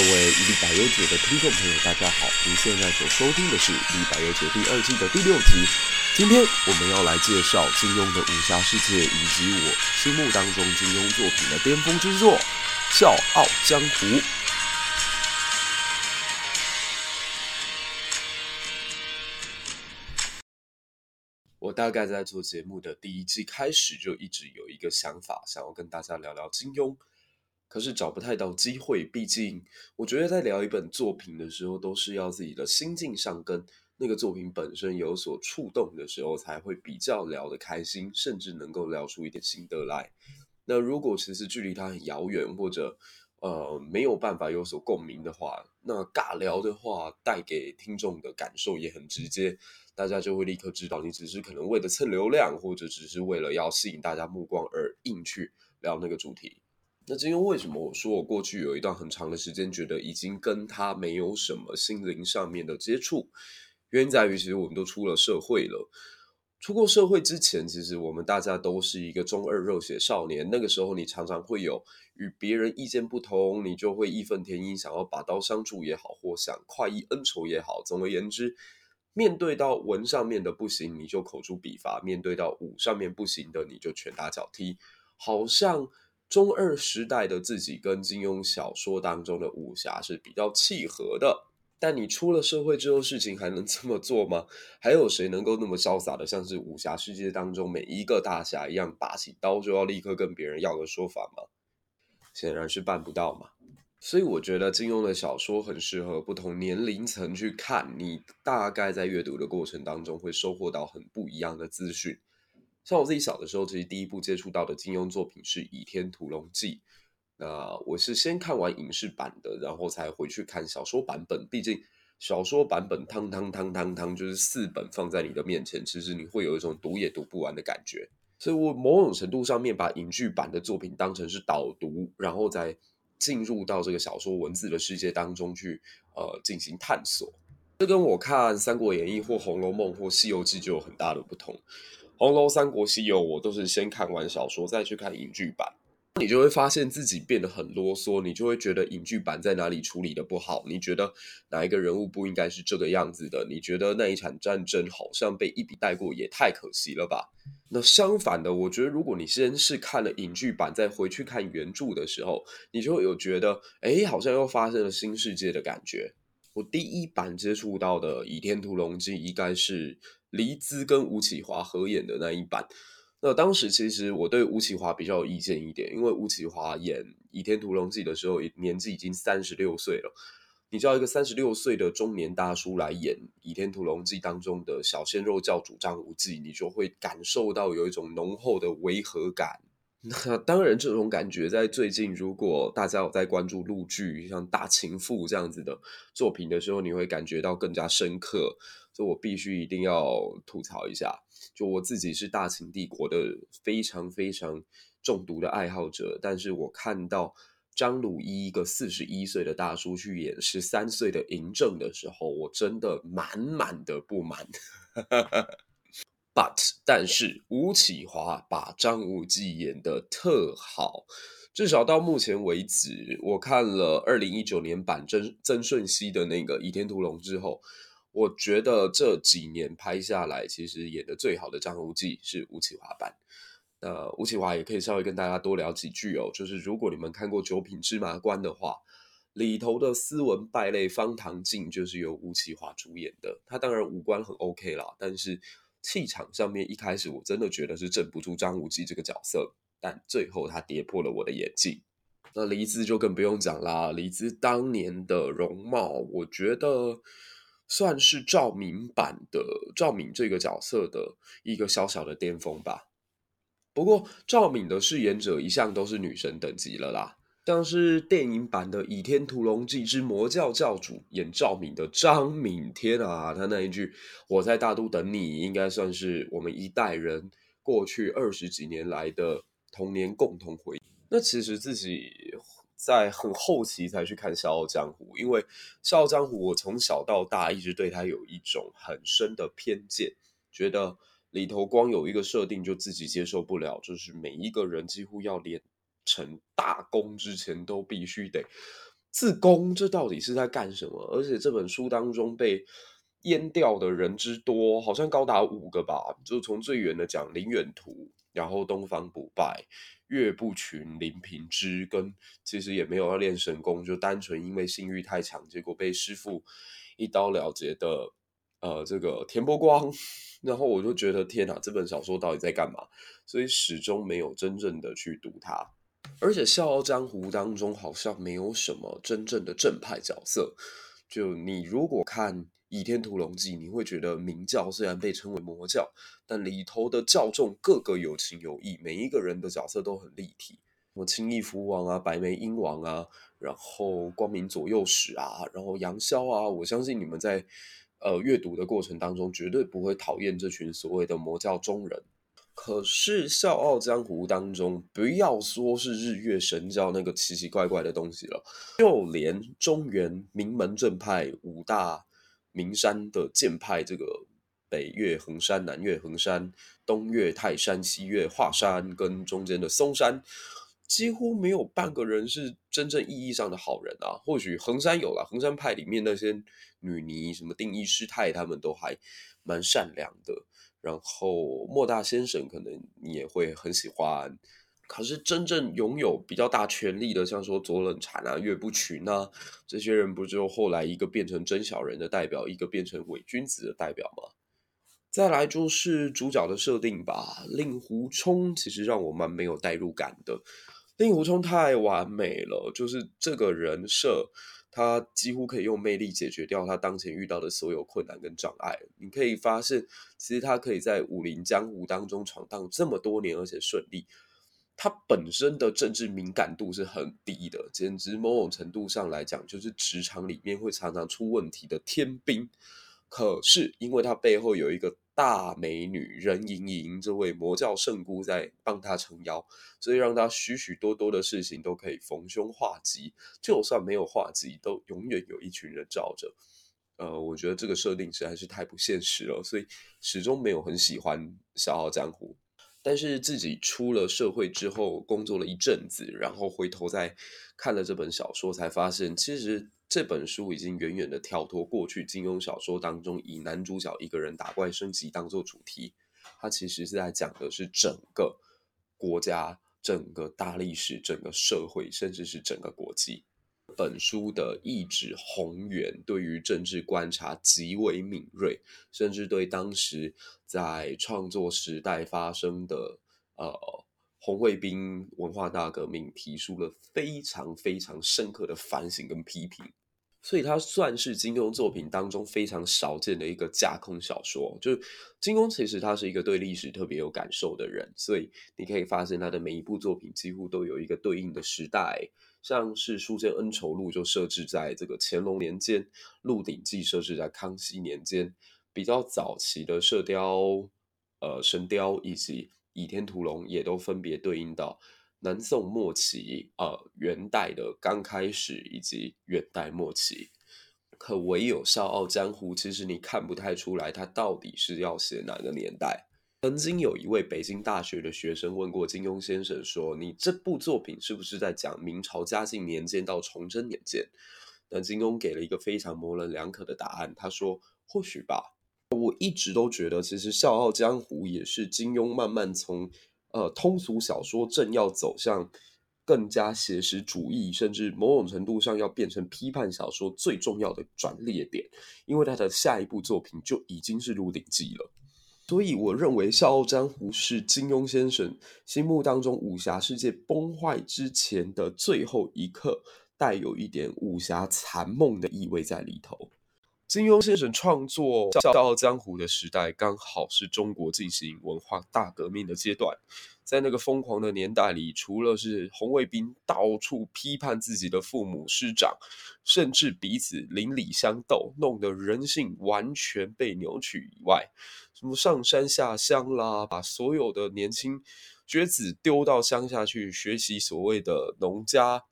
各位一百优解的听众朋友，大家好！您现在所收听的是《一百优解》第二季的第六集。今天我们要来介绍金庸的武侠世界，以及我心目当中金庸作品的巅峰之作《笑傲江湖》。我大概在做节目的第一季开始，就一直有一个想法，想要跟大家聊聊金庸。可是找不太到机会，毕竟我觉得在聊一本作品的时候，都是要自己的心境上跟那个作品本身有所触动的时候，才会比较聊得开心，甚至能够聊出一点心得来。那如果其实距离它很遥远，或者呃没有办法有所共鸣的话，那尬聊的话带给听众的感受也很直接，大家就会立刻知道你只是可能为了蹭流量，或者只是为了要吸引大家目光而硬去聊那个主题。那今天为什么我说我过去有一段很长的时间觉得已经跟他没有什么心灵上面的接触？原因在于，其实我们都出了社会了。出过社会之前，其实我们大家都是一个中二热血少年。那个时候，你常常会有与别人意见不同，你就会义愤填膺，想要把刀相助也好，或想快意恩仇也好。总而言之，面对到文上面的不行，你就口诛笔伐；面对到武上面不行的，你就拳打脚踢，好像。中二时代的自己跟金庸小说当中的武侠是比较契合的，但你出了社会之后，事情还能这么做吗？还有谁能够那么潇洒的，像是武侠世界当中每一个大侠一样，拔起刀就要立刻跟别人要个说法吗？显然是办不到嘛。所以我觉得金庸的小说很适合不同年龄层去看，你大概在阅读的过程当中会收获到很不一样的资讯。像我自己小的时候，其实第一部接触到的金庸作品是《倚天屠龙记》。那我是先看完影视版的，然后才回去看小说版本。毕竟小说版本汤汤汤汤汤，就是四本放在你的面前，其实你会有一种读也读不完的感觉。所以我某种程度上面把影剧版的作品当成是导读，然后再进入到这个小说文字的世界当中去，呃，进行探索。这跟我看《三国演义》或《红楼梦》或《西游记》就有很大的不同。红楼、三国、西游，我都是先看完小说再去看影剧版，你就会发现自己变得很啰嗦，你就会觉得影剧版在哪里处理的不好，你觉得哪一个人物不应该是这个样子的，你觉得那一场战争好像被一笔带过，也太可惜了吧？那相反的，我觉得如果你先是看了影剧版，再回去看原著的时候，你就会有觉得，哎，好像又发生了新世界的感觉。我第一版接触到的《倚天屠龙记》应该是。黎姿跟吴启华合演的那一版，那当时其实我对吴启华比较有意见一点，因为吴启华演《倚天屠龙记》的时候，年纪已经三十六岁了。你叫一个三十六岁的中年大叔来演《倚天屠龙记》当中的小鲜肉教主张无忌，你就会感受到有一种浓厚的违和感。那当然，这种感觉在最近，如果大家有在关注陆剧，像《大情妇》这样子的作品的时候，你会感觉到更加深刻。我必须一定要吐槽一下，就我自己是大秦帝国的非常非常中毒的爱好者，但是我看到张鲁一一个四十一岁的大叔去演十三岁的嬴政的时候，我真的满满的不满。But 但是吴启华把张无忌演得特好，至少到目前为止，我看了二零一九年版曾曾舜晞的那个《倚天屠龙》之后。我觉得这几年拍下来，其实演的最好的张无忌是吴启华版。那吴启华也可以稍微跟大家多聊几句哦。就是如果你们看过《九品芝麻官》的话，里头的斯文败类方唐镜就是由吴启华主演的。他当然五官很 OK 啦，但是气场上面一开始我真的觉得是镇不住张无忌这个角色。但最后他跌破了我的眼镜。那黎姿就更不用讲啦，黎姿当年的容貌，我觉得。算是赵敏版的赵敏这个角色的一个小小的巅峰吧。不过赵敏的饰演者一向都是女神等级了啦，像是电影版的《倚天屠龙记之魔教教主》演赵敏的张敏，天啊，他那一句“我在大都等你”，应该算是我们一代人过去二十几年来的童年共同回忆。那其实自己。在很后期才去看《笑傲江湖》，因为《笑傲江湖》我从小到大一直对他有一种很深的偏见，觉得里头光有一个设定就自己接受不了，就是每一个人几乎要练成大功之前都必须得自宫这到底是在干什么？而且这本书当中被阉掉的人之多，好像高达五个吧。就从最远的讲林远图，然后东方不败、岳不群、林平之，跟其实也没有要练神功，就单纯因为性欲太强，结果被师傅一刀了结的。呃，这个田伯光，然后我就觉得天哪，这本小说到底在干嘛？所以始终没有真正的去读它。而且《笑傲江湖》当中好像没有什么真正的正派角色。就你如果看《倚天屠龙记》，你会觉得明教虽然被称为魔教，但里头的教众个个有情有义，每一个人的角色都很立体。什么青翼蝠王啊，白眉鹰王啊，然后光明左右使啊，然后杨逍啊，我相信你们在呃阅读的过程当中绝对不会讨厌这群所谓的魔教中人。可是《笑傲江湖》当中，不要说是日月神教那个奇奇怪怪的东西了，就连中原名门正派五大名山的剑派，这个北岳衡山、南岳衡山、东岳泰山、西岳华山，跟中间的嵩山，几乎没有半个人是真正意义上的好人啊。或许衡山有了，衡山派里面那些女尼，什么定一师太，他们都还蛮善良的。然后莫大先生可能你也会很喜欢，可是真正拥有比较大权力的，像说左冷禅啊、岳不群啊这些人，不就后来一个变成真小人的代表，一个变成伪君子的代表吗？再来就是主角的设定吧，令狐冲其实让我蛮没有代入感的，令狐冲太完美了，就是这个人设。他几乎可以用魅力解决掉他当前遇到的所有困难跟障碍。你可以发现，其实他可以在武林江湖当中闯荡这么多年，而且顺利。他本身的政治敏感度是很低的，简直某种程度上来讲，就是职场里面会常常出问题的天兵。可是，因为他背后有一个大美女任盈盈这位魔教圣姑在帮他撑腰，所以让他许许多多的事情都可以逢凶化吉。就算没有化吉，都永远有一群人罩着。呃，我觉得这个设定实在是太不现实了，所以始终没有很喜欢《笑傲江湖》。但是自己出了社会之后，工作了一阵子，然后回头再看了这本小说，才发现其实。这本书已经远远的跳脱过去金庸小说当中以男主角一个人打怪升级当做主题，它其实是在讲的是整个国家、整个大历史、整个社会，甚至是整个国际。本书的译者鸿源对于政治观察极为敏锐，甚至对当时在创作时代发生的呃红卫兵文化大革命提出了非常非常深刻的反省跟批评。所以它算是金庸作品当中非常少见的一个架空小说。就是金庸其实他是一个对历史特别有感受的人，所以你可以发现他的每一部作品几乎都有一个对应的时代。像是《书剑恩仇录》就设置在这个乾隆年间，《鹿鼎记》设置在康熙年间，比较早期的《射雕》、呃《神雕》以及《倚天屠龙》也都分别对应到。南宋末期，呃，元代的刚开始，以及元代末期，可唯有《笑傲江湖》，其实你看不太出来，它到底是要写哪个年代。曾经有一位北京大学的学生问过金庸先生说：“你这部作品是不是在讲明朝嘉靖年间到崇祯年间？”那金庸给了一个非常模棱两可的答案，他说：“或许吧。”我一直都觉得，其实《笑傲江湖》也是金庸慢慢从。呃，通俗小说正要走向更加写实主义，甚至某种程度上要变成批判小说最重要的转捩点，因为他的下一部作品就已经是《鹿鼎记》了。所以，我认为《笑傲江湖》是金庸先生心目当中武侠世界崩坏之前的最后一刻，带有一点武侠残梦的意味在里头。金庸先生创作《笑傲江湖》的时代，刚好是中国进行文化大革命的阶段。在那个疯狂的年代里，除了是红卫兵到处批判自己的父母师长，甚至彼此邻里相斗，弄得人性完全被扭曲以外，什么上山下乡啦，把所有的年轻学子丢到乡下去学习所谓的农家。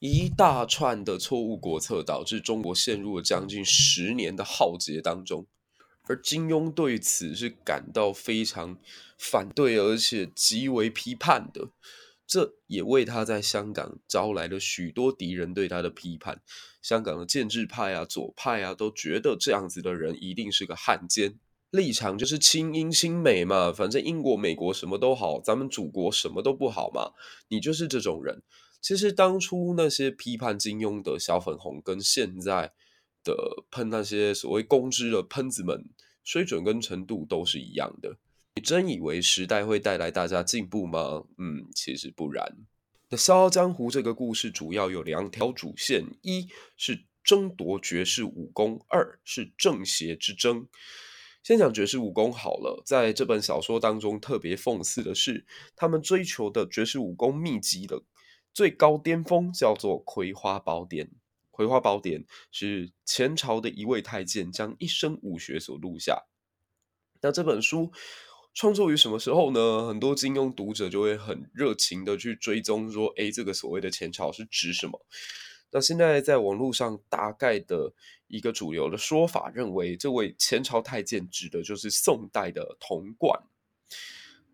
一大串的错误国策导致中国陷入了将近十年的浩劫当中，而金庸对此是感到非常反对，而且极为批判的。这也为他在香港招来了许多敌人对他的批判。香港的建制派啊、左派啊，都觉得这样子的人一定是个汉奸，立场就是亲英亲美嘛，反正英国、美国什么都好，咱们祖国什么都不好嘛，你就是这种人。其实当初那些批判金庸的小粉红，跟现在的喷那些所谓公知的喷子们，水准跟程度都是一样的。你真以为时代会带来大家进步吗？嗯，其实不然。那《笑傲江湖》这个故事主要有两条主线：一是争夺绝世武功，二是正邪之争。先讲绝世武功好了，在这本小说当中，特别讽刺的是，他们追求的绝世武功秘籍的。最高巅峰叫做《葵花宝典》，《葵花宝典》是前朝的一位太监将一生武学所录下。那这本书创作于什么时候呢？很多金庸读者就会很热情的去追踪，说：“诶，这个所谓的前朝是指什么？”那现在在网络上大概的一个主流的说法，认为这位前朝太监指的就是宋代的童贯。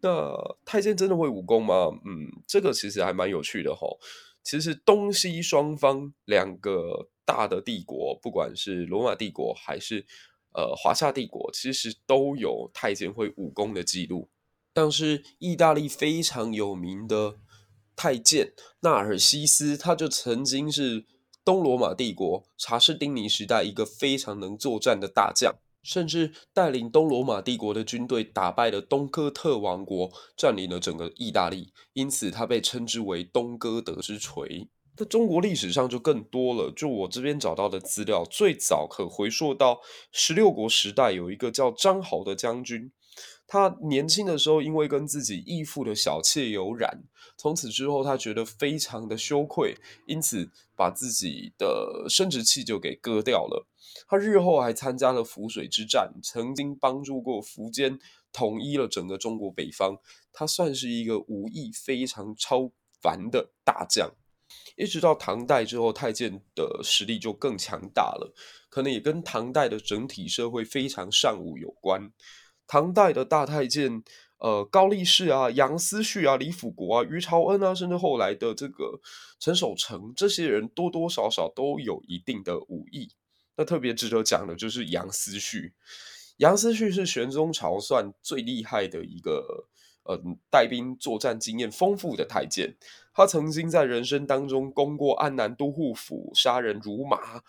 那太监真的会武功吗？嗯，这个其实还蛮有趣的齁。其实东西双方两个大的帝国，不管是罗马帝国还是呃华夏帝国，其实都有太监会武功的记录。但是意大利非常有名的太监纳尔西斯，他就曾经是东罗马帝国查士丁尼时代一个非常能作战的大将。甚至带领东罗马帝国的军队打败了东哥特王国，占领了整个意大利，因此他被称之为东哥德之锤。在中国历史上就更多了，就我这边找到的资料，最早可回溯到十六国时代，有一个叫张豪的将军。他年轻的时候，因为跟自己义父的小妾有染，从此之后他觉得非常的羞愧，因此把自己的生殖器就给割掉了。他日后还参加了涪水之战，曾经帮助过苻坚统一了整个中国北方。他算是一个武艺非常超凡的大将。一直到唐代之后，太监的实力就更强大了，可能也跟唐代的整体社会非常尚武有关。唐代的大太监，呃，高力士啊、杨思绪啊、李辅国啊、于朝恩啊，甚至后来的这个陈守成，这些人多多少少都有一定的武艺。那特别值得讲的就是杨思绪。杨思绪是玄宗朝算最厉害的一个，呃，带兵作战经验丰富的太监。他曾经在人生当中攻过安南都护府，杀人如麻。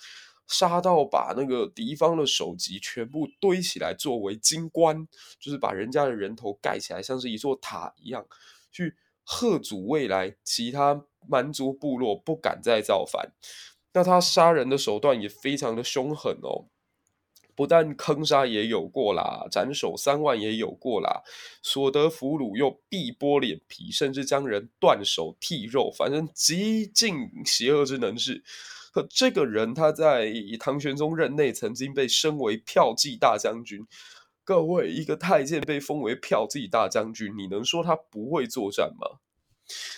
杀到把那个敌方的首级全部堆起来，作为金棺，就是把人家的人头盖起来，像是一座塔一样，去吓阻未来其他蛮族部落不敢再造反。那他杀人的手段也非常的凶狠哦，不但坑杀也有过啦，斩首三万也有过啦，所得俘虏又必剥脸皮，甚至将人断手剔肉，反正极尽邪恶之能事。可这个人他在唐玄宗任内曾经被升为骠骑大将军。各位，一个太监被封为骠骑大将军，你能说他不会作战吗？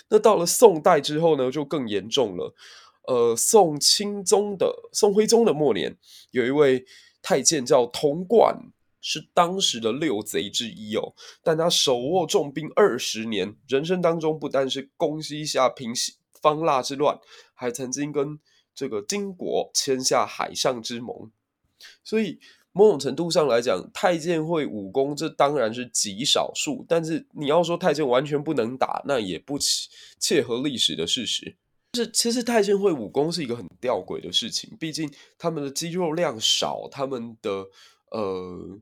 那到了宋代之后呢，就更严重了。呃，宋钦宗的宋徽宗的末年，有一位太监叫童贯，是当时的六贼之一哦。但他手握重兵二十年，人生当中不但是攻西夏、平西方腊之乱，还曾经跟这个金国签下海上之盟，所以某种程度上来讲，太监会武功，这当然是极少数。但是你要说太监完全不能打，那也不切合历史的事实。是，其实太监会武功是一个很吊诡的事情，毕竟他们的肌肉量少，他们的呃。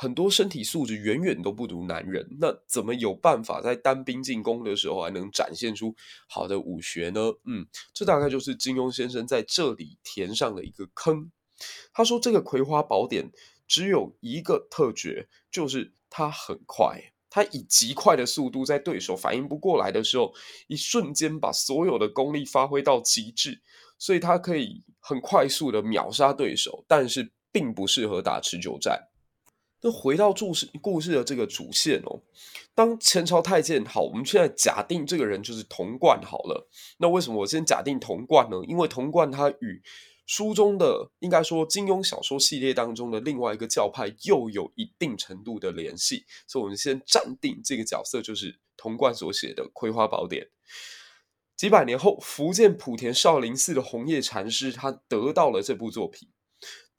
很多身体素质远远都不如男人，那怎么有办法在单兵进攻的时候还能展现出好的武学呢？嗯，这大概就是金庸先生在这里填上的一个坑。他说这个《葵花宝典》只有一个特绝，就是它很快，它以极快的速度在对手反应不过来的时候，一瞬间把所有的功力发挥到极致，所以它可以很快速的秒杀对手，但是并不适合打持久战。那回到故事故事的这个主线哦，当前朝太监好，我们现在假定这个人就是童贯好了。那为什么我先假定童贯呢？因为童贯他与书中的应该说金庸小说系列当中的另外一个教派又有一定程度的联系，所以我们先暂定这个角色就是童贯所写的《葵花宝典》。几百年后，福建莆田少林寺的弘业禅师，他得到了这部作品，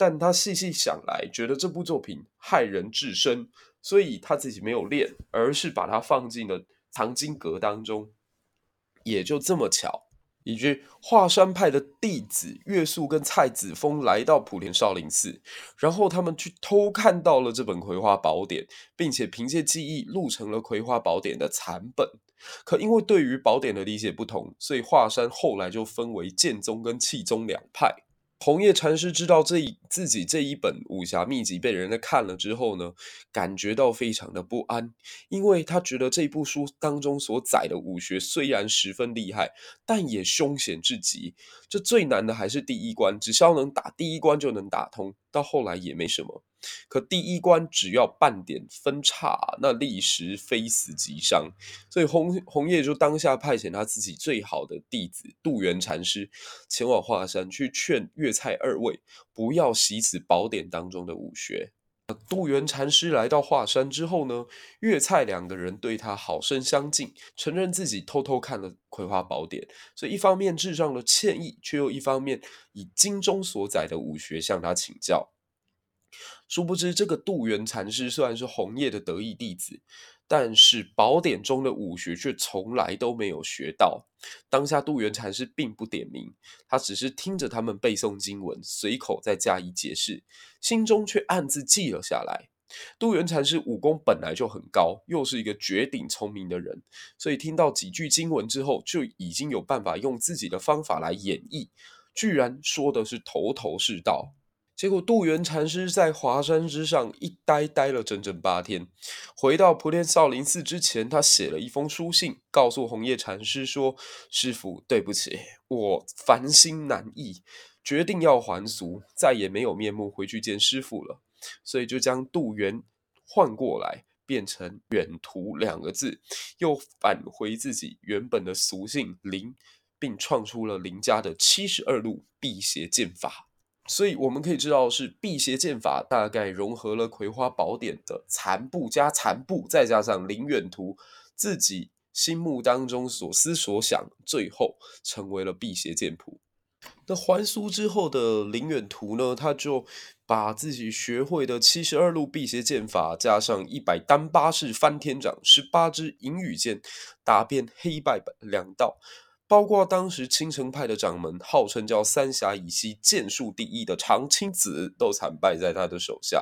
但他细细想来，觉得这部作品害人至深，所以他自己没有练，而是把它放进了藏经阁当中。也就这么巧，一句华山派的弟子岳肃跟蔡子峰来到莆田少林寺，然后他们去偷看到了这本《葵花宝典》，并且凭借记忆录成了《葵花宝典》的残本。可因为对于宝典的理解不同，所以华山后来就分为剑宗跟气宗两派。红叶禅师知道这一自己这一本武侠秘籍被人家看了之后呢，感觉到非常的不安，因为他觉得这部书当中所载的武学虽然十分厉害，但也凶险至极。这最难的还是第一关，只需要能打第一关就能打通，到后来也没什么。可第一关只要半点分差，那立时非死即伤。所以红红叶就当下派遣他自己最好的弟子杜元禅师前往华山，去劝岳菜二位不要习此宝典当中的武学。杜元禅师来到华山之后呢，岳菜两个人对他好生相敬，承认自己偷偷看了《葵花宝典》，所以一方面致上了歉意，却又一方面以经中所载的武学向他请教。殊不知，这个渡元禅师虽然是弘业的得意弟子，但是宝典中的武学却从来都没有学到。当下渡元禅师并不点名，他只是听着他们背诵经文，随口再加以解释，心中却暗自记了下来。渡元禅师武功本来就很高，又是一个绝顶聪明的人，所以听到几句经文之后，就已经有办法用自己的方法来演绎，居然说的是头头是道。结果，渡元禅师在华山之上一待待了整整八天。回到莆田少林寺之前，他写了一封书信，告诉红叶禅师说：“师傅，对不起，我烦心难抑，决定要还俗，再也没有面目回去见师傅了。所以就将渡元换过来，变成远途两个字，又返回自己原本的俗姓林，并创出了林家的七十二路辟邪剑法。”所以我们可以知道，是辟邪剑法大概融合了《葵花宝典》的残部加残部，再加上林远图自己心目当中所思所想，最后成为了辟邪剑谱。那还俗之后的林远图呢，他就把自己学会的七十二路辟邪剑法，加上一百单八式翻天掌、十八支银羽剑，打遍黑白两道。包括当时青城派的掌门，号称叫三峡以西剑术第一的常青子，都惨败在他的手下。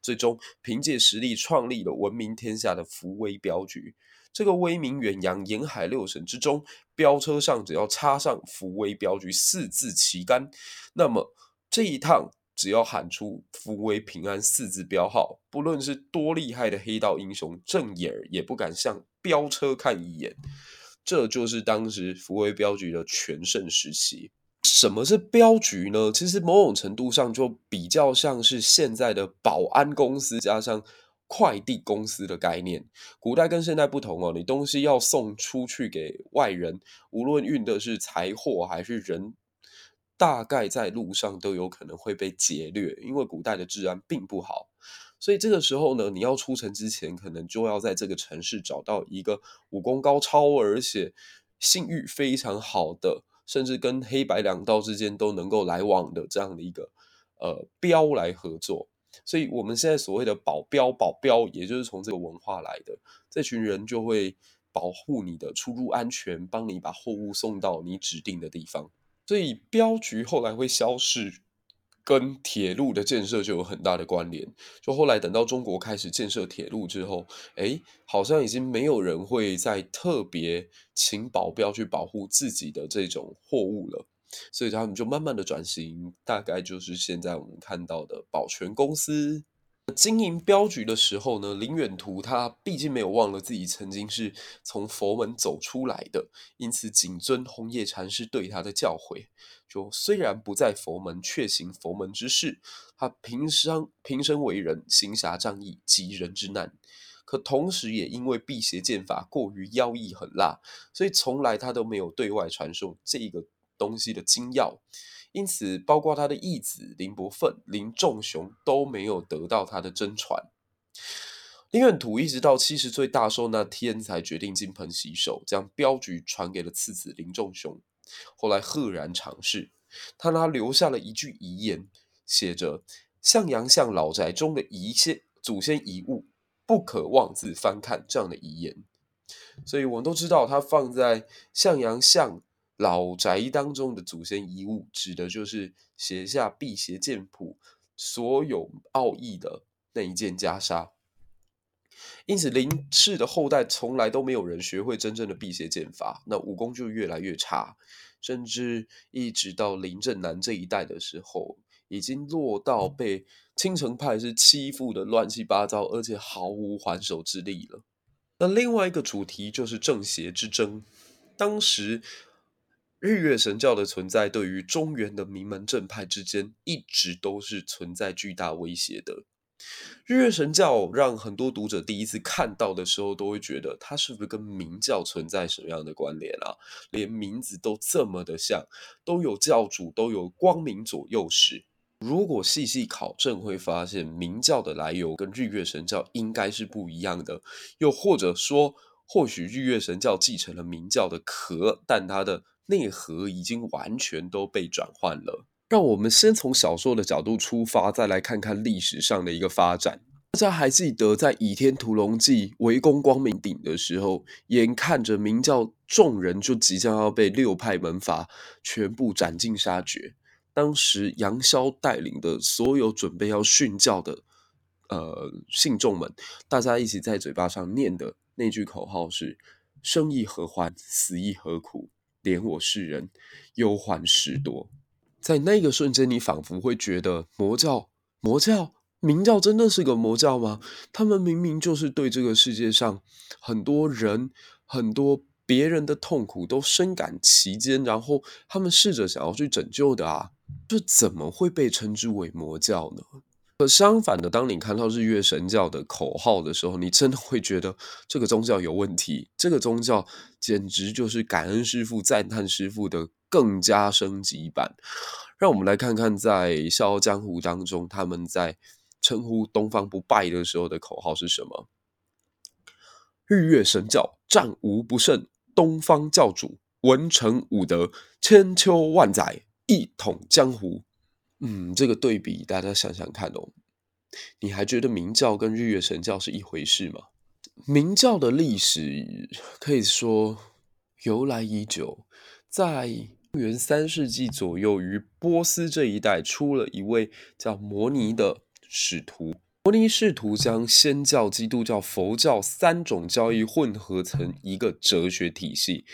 最终凭借实力创立了闻名天下的福威镖局。这个威名远扬沿海六省之中，镖车上只要插上“福威镖局”四字旗杆，那么这一趟只要喊出“福威平安”四字标号，不论是多厉害的黑道英雄，正眼儿也不敢向镖车看一眼。这就是当时福威镖局的全盛时期。什么是镖局呢？其实某种程度上就比较像是现在的保安公司加上快递公司的概念。古代跟现在不同哦，你东西要送出去给外人，无论运的是财货还是人，大概在路上都有可能会被劫掠，因为古代的治安并不好。所以这个时候呢，你要出城之前，可能就要在这个城市找到一个武功高超，而且信誉非常好的，甚至跟黑白两道之间都能够来往的这样的一个呃镖来合作。所以我们现在所谓的保镖，保镖也就是从这个文化来的。这群人就会保护你的出入安全，帮你把货物送到你指定的地方。所以镖局后来会消失。跟铁路的建设就有很大的关联。就后来等到中国开始建设铁路之后，诶，好像已经没有人会再特别请保镖去保护自己的这种货物了，所以他们就慢慢的转型，大概就是现在我们看到的保全公司。经营镖局的时候呢，林远图他毕竟没有忘了自己曾经是从佛门走出来的，因此谨遵红叶禅师对他的教诲，就虽然不在佛门，却行佛门之事。他平生平生为人行侠仗义，济人之难，可同时也因为辟邪剑法过于妖异狠辣，所以从来他都没有对外传授这个东西的精要。因此，包括他的义子林伯奋、林仲雄都没有得到他的真传。林远图一直到七十岁大寿那天才决定金盆洗手，将镖局传给了次子林仲雄。后来赫然长逝，他留下了一句遗言，写着：“向阳巷老宅中的遗先祖先遗物，不可妄自翻看。”这样的遗言。所以我们都知道，他放在向阳巷老宅当中的祖先遗物，指的就是写下辟邪剑谱所有奥义的那一件袈裟。因此，林氏的后代从来都没有人学会真正的辟邪剑法，那武功就越来越差，甚至一直到林正南这一代的时候，已经落到被青城派是欺负的乱七八糟，而且毫无还手之力了。那另外一个主题就是正邪之争，当时日月神教的存在，对于中原的名门正派之间，一直都是存在巨大威胁的。日月神教让很多读者第一次看到的时候，都会觉得它是不是跟明教存在什么样的关联啊？连名字都这么的像，都有教主，都有光明左右使。如果细细考证，会发现明教的来由跟日月神教应该是不一样的。又或者说，或许日月神教继承了明教的壳，但它的内核已经完全都被转换了。让我们先从小说的角度出发，再来看看历史上的一个发展。大家还记得，在《倚天屠龙记》围攻光明顶的时候，眼看着明教众人就即将要被六派门阀全部斩尽杀绝。当时杨逍带领的所有准备要殉教的呃信众们，大家一起在嘴巴上念的那句口号是：“生亦何欢，死亦何苦，怜我世人，忧患事多。”在那个瞬间，你仿佛会觉得魔教、魔教、明教真的是个魔教吗？他们明明就是对这个世界上很多人、很多别人的痛苦都深感其间，然后他们试着想要去拯救的啊，这怎么会被称之为魔教呢？而相反的，当你看到日月神教的口号的时候，你真的会觉得这个宗教有问题。这个宗教简直就是感恩师父、赞叹师父的更加升级版。让我们来看看，在《笑傲江湖》当中，他们在称呼东方不败的时候的口号是什么？日月神教战无不胜，东方教主文成武德，千秋万载一统江湖。嗯，这个对比，大家想想看哦。你还觉得明教跟日月神教是一回事吗？明教的历史可以说由来已久，在公元三世纪左右，于波斯这一带出了一位叫摩尼的使徒。摩尼试图将仙教、基督教、佛教三种教义混合成一个哲学体系。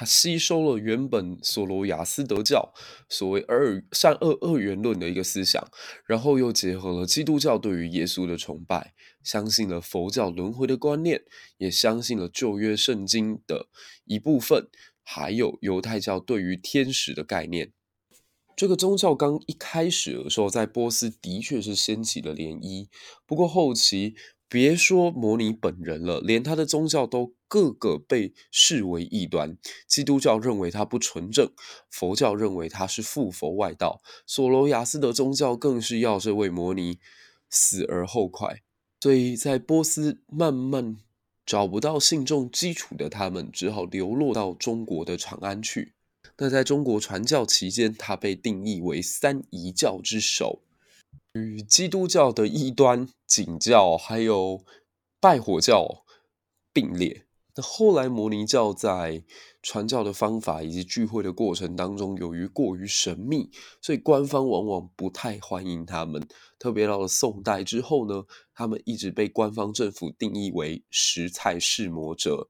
他吸收了原本索罗亚斯德教所谓二善恶二元论的一个思想，然后又结合了基督教对于耶稣的崇拜，相信了佛教轮回的观念，也相信了旧约圣经的一部分，还有犹太教对于天使的概念。这个宗教刚一开始的时候，在波斯的确是掀起了涟漪，不过后期。别说摩尼本人了，连他的宗教都个个被视为异端。基督教认为他不纯正，佛教认为他是附佛外道，索罗亚斯德宗教更是要这位摩尼死而后快。所以在波斯慢慢找不到信众基础的他们，只好流落到中国的长安去。那在中国传教期间，他被定义为三异教之首。与基督教的异端景教还有拜火教并列。那后来摩尼教在传教的方法以及聚会的过程当中，由于过于神秘，所以官方往往不太欢迎他们。特别到了宋代之后呢，他们一直被官方政府定义为食菜侍魔者。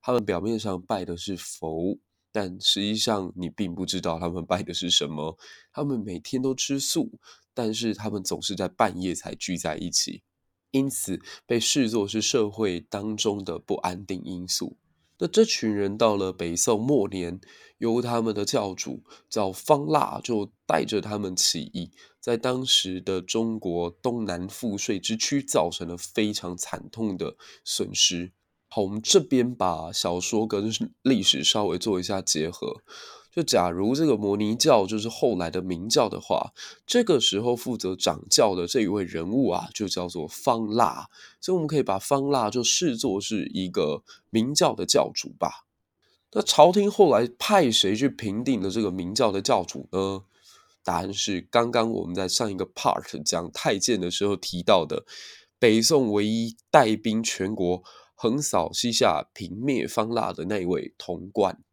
他们表面上拜的是佛，但实际上你并不知道他们拜的是什么。他们每天都吃素。但是他们总是在半夜才聚在一起，因此被视作是社会当中的不安定因素。那这群人到了北宋末年，由他们的教主叫方腊，就带着他们起义，在当时的中国东南赋税之区造成了非常惨痛的损失。好，我们这边把小说跟历史稍微做一下结合。就假如这个摩尼教就是后来的明教的话，这个时候负责掌教的这一位人物啊，就叫做方腊。所以我们可以把方腊就视作是一个明教的教主吧。那朝廷后来派谁去平定了这个明教的教主呢？答案是刚刚我们在上一个 part 讲太监的时候提到的，北宋唯一带兵全国横扫西夏、平灭方腊的那位童贯。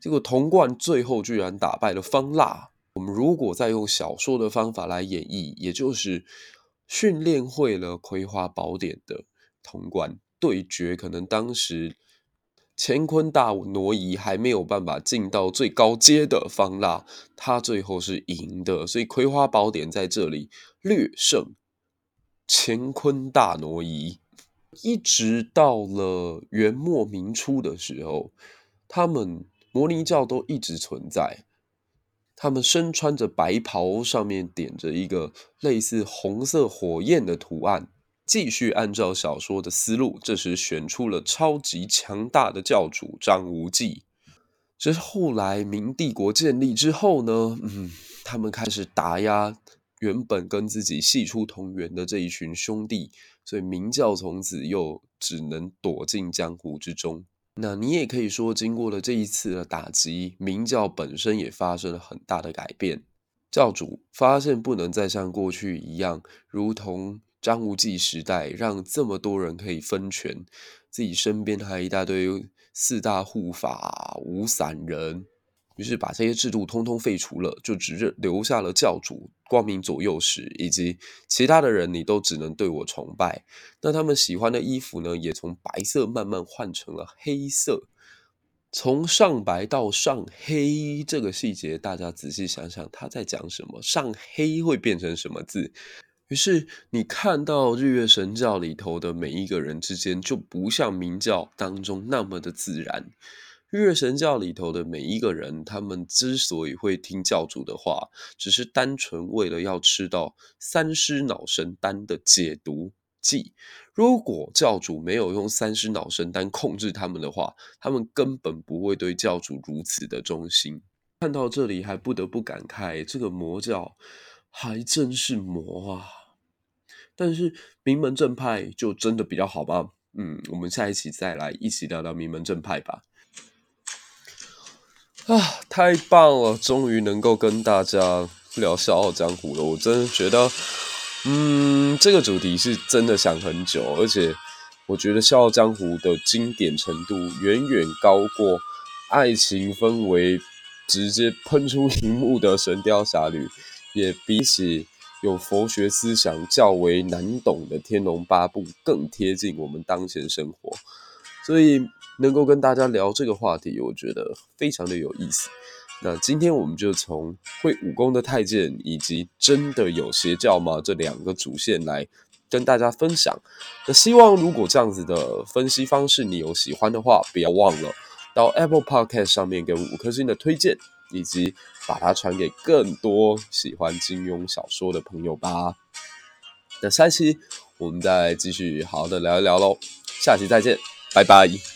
结果童贯最后居然打败了方腊。我们如果再用小说的方法来演绎，也就是训练会了《葵花宝典》的童贯对决，可能当时乾坤大挪移还没有办法进到最高阶的方腊，他最后是赢的，所以《葵花宝典》在这里略胜乾坤大挪移。一直到了元末明初的时候，他们。摩尼教都一直存在，他们身穿着白袍，上面点着一个类似红色火焰的图案。继续按照小说的思路，这时选出了超级强大的教主张无忌。这是后来明帝国建立之后呢，嗯，他们开始打压原本跟自己系出同源的这一群兄弟，所以明教从此又只能躲进江湖之中。那你也可以说，经过了这一次的打击，明教本身也发生了很大的改变。教主发现不能再像过去一样，如同张无忌时代，让这么多人可以分权，自己身边还一大堆四大护法、五散人。于是把这些制度通通废除了，就只留下了教主光明左右使，以及其他的人，你都只能对我崇拜。那他们喜欢的衣服呢，也从白色慢慢换成了黑色。从上白到上黑这个细节，大家仔细想想，他在讲什么？上黑会变成什么字？于是你看到日月神教里头的每一个人之间，就不像明教当中那么的自然。日月神教里头的每一个人，他们之所以会听教主的话，只是单纯为了要吃到三尸脑神丹的解毒剂。如果教主没有用三尸脑神丹控制他们的话，他们根本不会对教主如此的忠心。看到这里，还不得不感慨，这个魔教还真是魔啊！但是名门正派就真的比较好吗？嗯，我们下一期再来一起聊聊名门正派吧。啊，太棒了！终于能够跟大家聊《笑傲江湖》了。我真的觉得，嗯，这个主题是真的想很久，而且我觉得《笑傲江湖》的经典程度远远高过爱情氛围直接喷出荧幕的《神雕侠侣》，也比起有佛学思想较为难懂的《天龙八部》更贴近我们当前生活。所以。能够跟大家聊这个话题，我觉得非常的有意思。那今天我们就从会武功的太监以及真的有邪教吗这两个主线来跟大家分享。那希望如果这样子的分析方式你有喜欢的话，不要忘了到 Apple Podcast 上面给五颗星的推荐，以及把它传给更多喜欢金庸小说的朋友吧。那下期我们再继续好好的聊一聊喽，下期再见，拜拜。